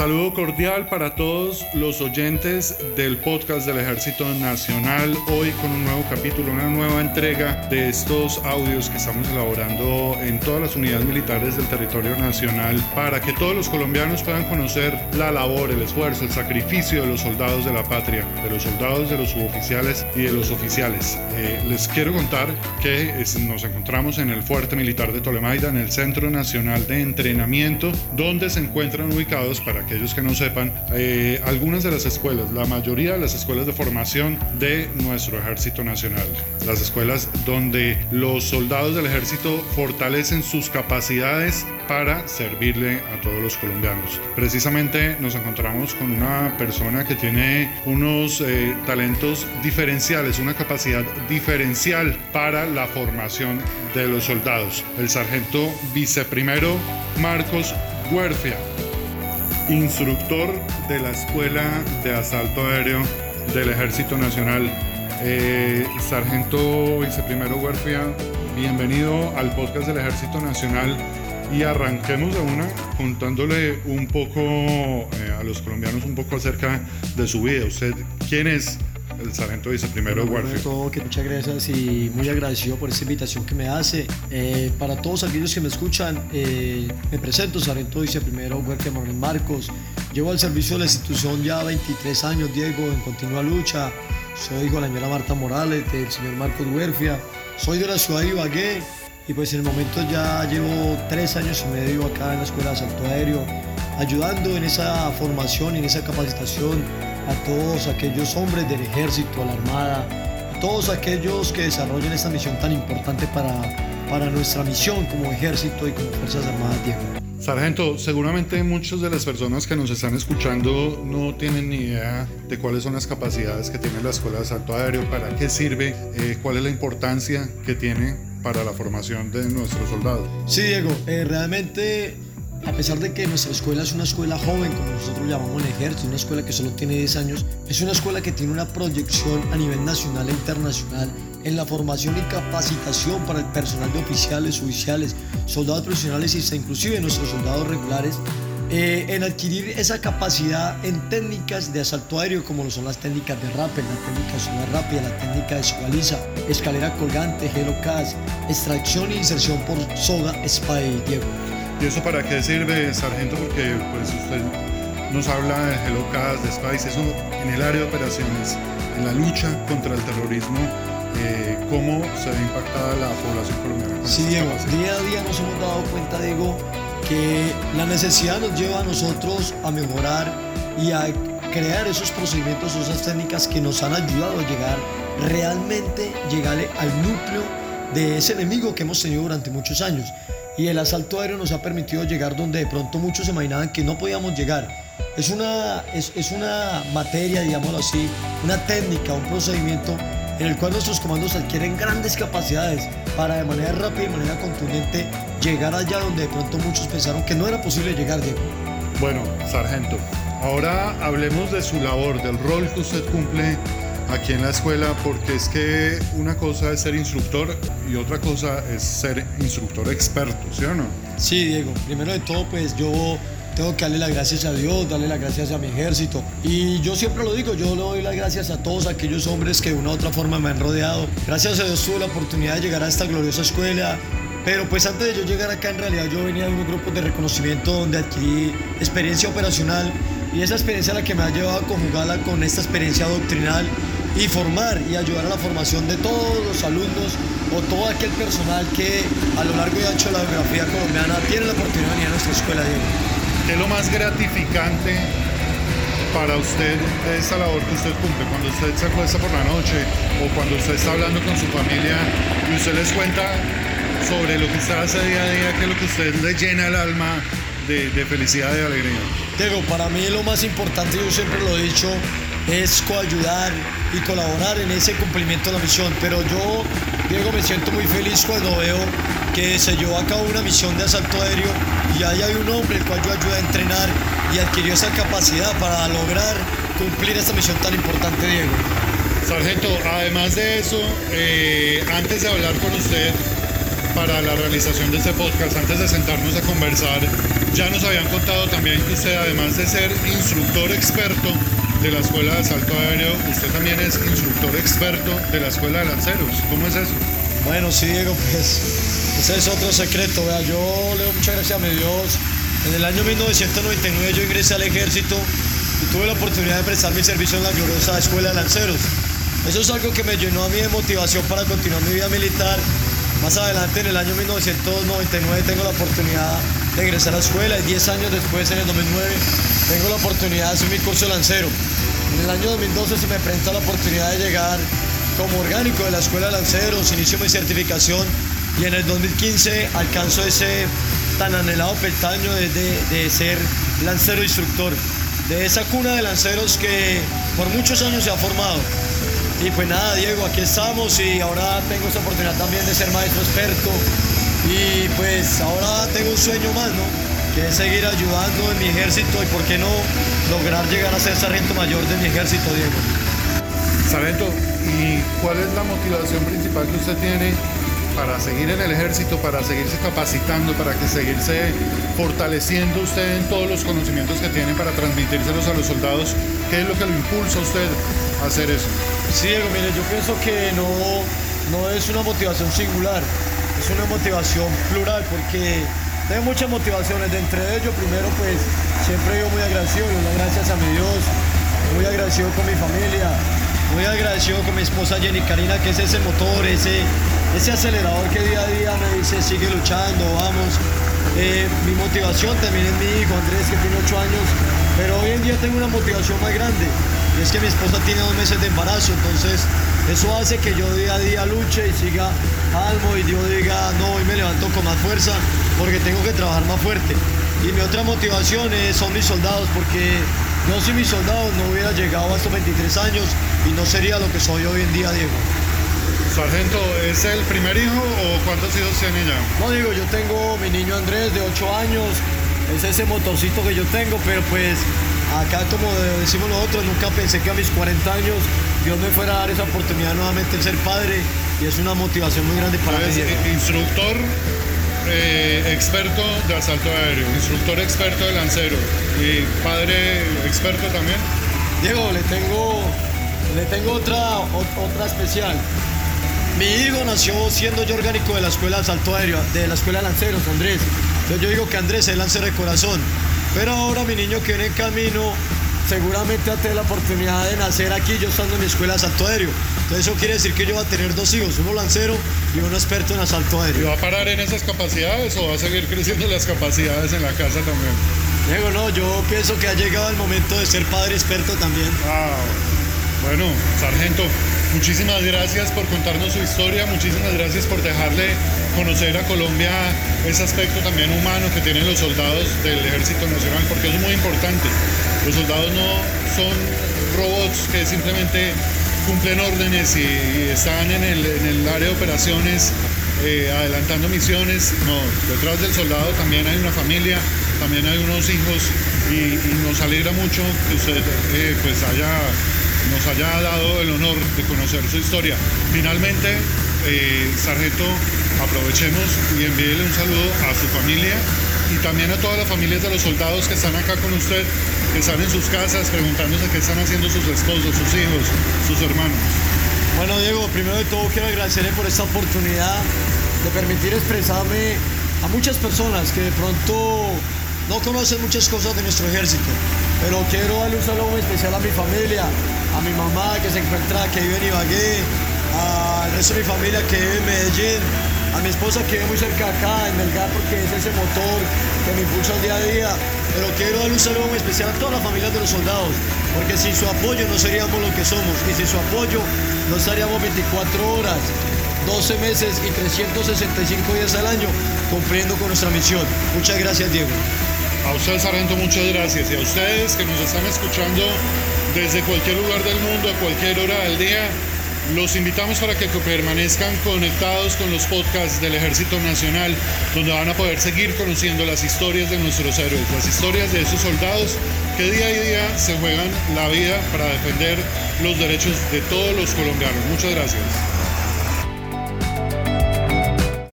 Saludo cordial para todos los oyentes del podcast del Ejército Nacional. Hoy con un nuevo capítulo, una nueva entrega de estos audios que estamos elaborando en todas las unidades militares del territorio nacional para que todos los colombianos puedan conocer la labor, el esfuerzo, el sacrificio de los soldados de la patria, de los soldados, de los suboficiales y de los oficiales. Eh, les quiero contar que nos encontramos en el Fuerte Militar de Tolemaida, en el Centro Nacional de Entrenamiento, donde se encuentran ubicados para aquellos que no sepan, eh, algunas de las escuelas, la mayoría de las escuelas de formación de nuestro Ejército Nacional. Las escuelas donde los soldados del ejército fortalecen sus capacidades para servirle a todos los colombianos. Precisamente nos encontramos con una persona que tiene unos eh, talentos diferenciales, una capacidad diferencial para la formación de los soldados. El sargento viceprimero Marcos Huerfia instructor de la Escuela de Asalto Aéreo del Ejército Nacional. Eh, Sargento Viceprimero Huerfia, bienvenido al podcast del Ejército Nacional y arranquemos de una contándole un poco eh, a los colombianos un poco acerca de su vida. ¿Usted quién es? El sargento viceprimero Warfield. todo, que muchas gracias y muy agradecido por esta invitación que me hace. Eh, para todos aquellos que me escuchan, eh, me presento, sargento viceprimero Huerta Manuel Marcos. Llevo al servicio de la institución ya 23 años, Diego, en continua lucha. Soy hijo de la señora Marta Morales, del señor Marcos Huerfia. Soy de la ciudad de Ibagué y pues en el momento ya llevo tres años y medio acá en la Escuela de Asalto Aéreo, ayudando en esa formación y en esa capacitación a todos aquellos hombres del ejército, a la armada, a todos aquellos que desarrollan esta misión tan importante para, para nuestra misión como ejército y como Fuerzas Armadas, Diego. Sargento, seguramente muchas de las personas que nos están escuchando no tienen ni idea de cuáles son las capacidades que tiene la Escuela de Asalto Aéreo, para qué sirve, eh, cuál es la importancia que tiene para la formación de nuestros soldados. Sí, Diego, eh, realmente a pesar de que nuestra escuela es una escuela joven, como nosotros llamamos el ejército, una escuela que solo tiene 10 años, es una escuela que tiene una proyección a nivel nacional e internacional en la formación y capacitación para el personal de oficiales, oficiales, soldados profesionales y inclusive nuestros soldados regulares, eh, en adquirir esa capacidad en técnicas de asalto aéreo como lo son las técnicas de rappel, la técnica de sonar rápida, la técnica de escualiza, escalera colgante, gelocas, extracción e inserción por soga, espada y Diego. ¿Y eso para qué sirve, sargento? Porque pues usted nos habla de Helocas, de Spice, eso en el área de operaciones, en la lucha contra el terrorismo, eh, ¿cómo se ve impactada la población colombiana? Sí, Diego, día a día nos hemos dado cuenta, Diego, que la necesidad nos lleva a nosotros a mejorar y a crear esos procedimientos, esas técnicas que nos han ayudado a llegar realmente, llegarle al núcleo de ese enemigo que hemos tenido durante muchos años y el asalto aéreo nos ha permitido llegar donde de pronto muchos se imaginaban que no podíamos llegar. Es una, es, es una materia, digámoslo así, una técnica, un procedimiento en el cual nuestros comandos adquieren grandes capacidades para de manera rápida y de manera contundente llegar allá donde de pronto muchos pensaron que no era posible llegar, Diego. Bueno, sargento, ahora hablemos de su labor, del rol que usted cumple aquí en la escuela porque es que una cosa es ser instructor y otra cosa es ser instructor experto, ¿sí o no? Sí, Diego. Primero de todo, pues yo tengo que darle las gracias a Dios, darle las gracias a mi ejército. Y yo siempre lo digo, yo le doy las gracias a todos aquellos hombres que de una u otra forma me han rodeado. Gracias a Dios tuve la oportunidad de llegar a esta gloriosa escuela. Pero pues antes de yo llegar acá, en realidad yo venía de unos grupos de reconocimiento donde adquirí experiencia operacional y esa experiencia la que me ha llevado a conjugarla con esta experiencia doctrinal y formar y ayudar a la formación de todos los alumnos o todo aquel personal que a lo largo y ancho de la geografía colombiana tiene la oportunidad de venir a nuestra escuela, Diego. ¿Qué es lo más gratificante para usted de esa labor que usted cumple? Cuando usted se acuesta por la noche o cuando usted está hablando con su familia y usted les cuenta sobre lo que usted hace día a día, qué es lo que usted le llena el alma de, de felicidad y alegría. Diego, para mí lo más importante, yo siempre lo he dicho, es coayudar y colaborar en ese cumplimiento de la misión. Pero yo, Diego, me siento muy feliz cuando veo que se llevó a cabo una misión de asalto aéreo y ahí hay un hombre el cual yo ayudo a entrenar y adquirió esa capacidad para lograr cumplir esta misión tan importante, Diego. Sargento, además de eso, eh, antes de hablar con usted, para la realización de este podcast, antes de sentarnos a conversar, ya nos habían contado también que usted, además de ser instructor experto de la Escuela de Salto Aéreo, usted también es instructor experto de la Escuela de Lanceros. ¿Cómo es eso? Bueno, sí, Diego, pues ese es otro secreto. Vea, yo le doy muchas gracias a mi Dios. En el año 1999 yo ingresé al ejército y tuve la oportunidad de prestar mi servicio en la gloriosa Escuela de Lanceros. Eso es algo que me llenó a mí de motivación para continuar mi vida militar. Más adelante, en el año 1999, tengo la oportunidad de ingresar a la escuela y 10 años después, en el 2009, tengo la oportunidad de hacer mi curso de lancero. En el año 2012 se me presenta la oportunidad de llegar como orgánico de la Escuela de Lanceros, inicio mi certificación y en el 2015 alcanzo ese tan anhelado peldaño de, de ser lancero instructor, de esa cuna de lanceros que por muchos años se ha formado. Y pues nada, Diego, aquí estamos y ahora tengo esa oportunidad también de ser maestro experto. Y pues ahora tengo un sueño más, ¿no? Que es seguir ayudando en mi ejército y por qué no lograr llegar a ser sargento mayor de mi ejército, Diego. Sargento, ¿y cuál es la motivación principal que usted tiene para seguir en el ejército, para seguirse capacitando, para que seguirse fortaleciendo usted en todos los conocimientos que tiene para transmitírselos a los soldados? ¿Qué es lo que lo impulsa a usted a hacer eso? Sí, Diego, mire, yo pienso que no, no es una motivación singular, es una motivación plural porque tengo muchas motivaciones. De entre ellos, primero, pues siempre yo muy agradecido, doy gracias a mi Dios, muy agradecido con mi familia, muy agradecido con mi esposa Jenny Karina, que es ese motor, ese, ese acelerador que día a día me dice sigue luchando, vamos. Eh, mi motivación también es mi hijo Andrés, que tiene 8 años, pero hoy en día tengo una motivación más grande y es que mi esposa tiene dos meses de embarazo, entonces eso hace que yo día a día luche y siga almo y yo diga, no, hoy me levanto con más fuerza porque tengo que trabajar más fuerte. Y mi otra motivación es, son mis soldados, porque yo sin mis soldados no hubiera llegado a estos 23 años y no sería lo que soy hoy en día, Diego. Sargento, ¿es el primer hijo o cuántos hijos tiene ya? No, digo, yo tengo mi niño Andrés de 8 años, es ese motorcito que yo tengo, pero pues acá como decimos nosotros, nunca pensé que a mis 40 años Dios me fuera a dar esa oportunidad nuevamente de ser padre y es una motivación muy grande para mí. Instructor eh, experto de asalto aéreo, instructor experto de lancero y padre experto también. Diego, le tengo, le tengo otra, otra especial. Mi hijo nació siendo yo orgánico de la escuela de asalto aéreo, de la escuela de lanceros, Andrés. Entonces yo digo que Andrés es lancero de corazón. Pero ahora mi niño que viene en camino seguramente a tener la oportunidad de nacer aquí yo estando en mi escuela de asalto aéreo. Entonces eso quiere decir que yo voy a tener dos hijos, uno lancero y uno experto en asalto aéreo. ¿Y va a parar en esas capacidades o va a seguir creciendo las capacidades en la casa también? Diego, no, yo pienso que ha llegado el momento de ser padre experto también. Ah, bueno, sargento, muchísimas gracias por contarnos su historia, muchísimas gracias por dejarle conocer a Colombia ese aspecto también humano que tienen los soldados del Ejército Nacional, porque es muy importante. Los soldados no son robots que simplemente cumplen órdenes y, están en el, área de operaciones eh, adelantando misiones. No, detrás del soldado también hay una familia, también hay unos hijos y, nos alegra mucho que usted eh, pues haya, nos haya dado el honor de conocer su historia. Finalmente, eh, Sargento, aprovechemos y envíele un saludo a su familia y también a todas las familias de los soldados que están acá con usted, que están en sus casas preguntándose qué están haciendo sus esposos, sus hijos, sus hermanos. Bueno, Diego, primero de todo quiero agradecerle por esta oportunidad de permitir expresarme a muchas personas que de pronto no conocen muchas cosas de nuestro ejército, pero quiero darle un saludo especial a mi familia, a mi mamá que se encuentra, que vive en Ibagué, al resto de mi familia que vive en Medellín, a mi esposa que vive muy cerca acá, en Melgar, porque es ese motor que me impulsa el día a día. Pero quiero dar un saludo muy especial a todas las familias de los soldados, porque sin su apoyo no seríamos lo que somos, y sin su apoyo no estaríamos 24 horas, 12 meses y 365 días al año cumpliendo con nuestra misión. Muchas gracias, Diego. A usted, Sargento, muchas gracias. Y a ustedes que nos están escuchando desde cualquier lugar del mundo, a cualquier hora del día, los invitamos para que permanezcan conectados con los podcasts del Ejército Nacional, donde van a poder seguir conociendo las historias de nuestros héroes, las historias de esos soldados que día a día se juegan la vida para defender los derechos de todos los colombianos. Muchas gracias.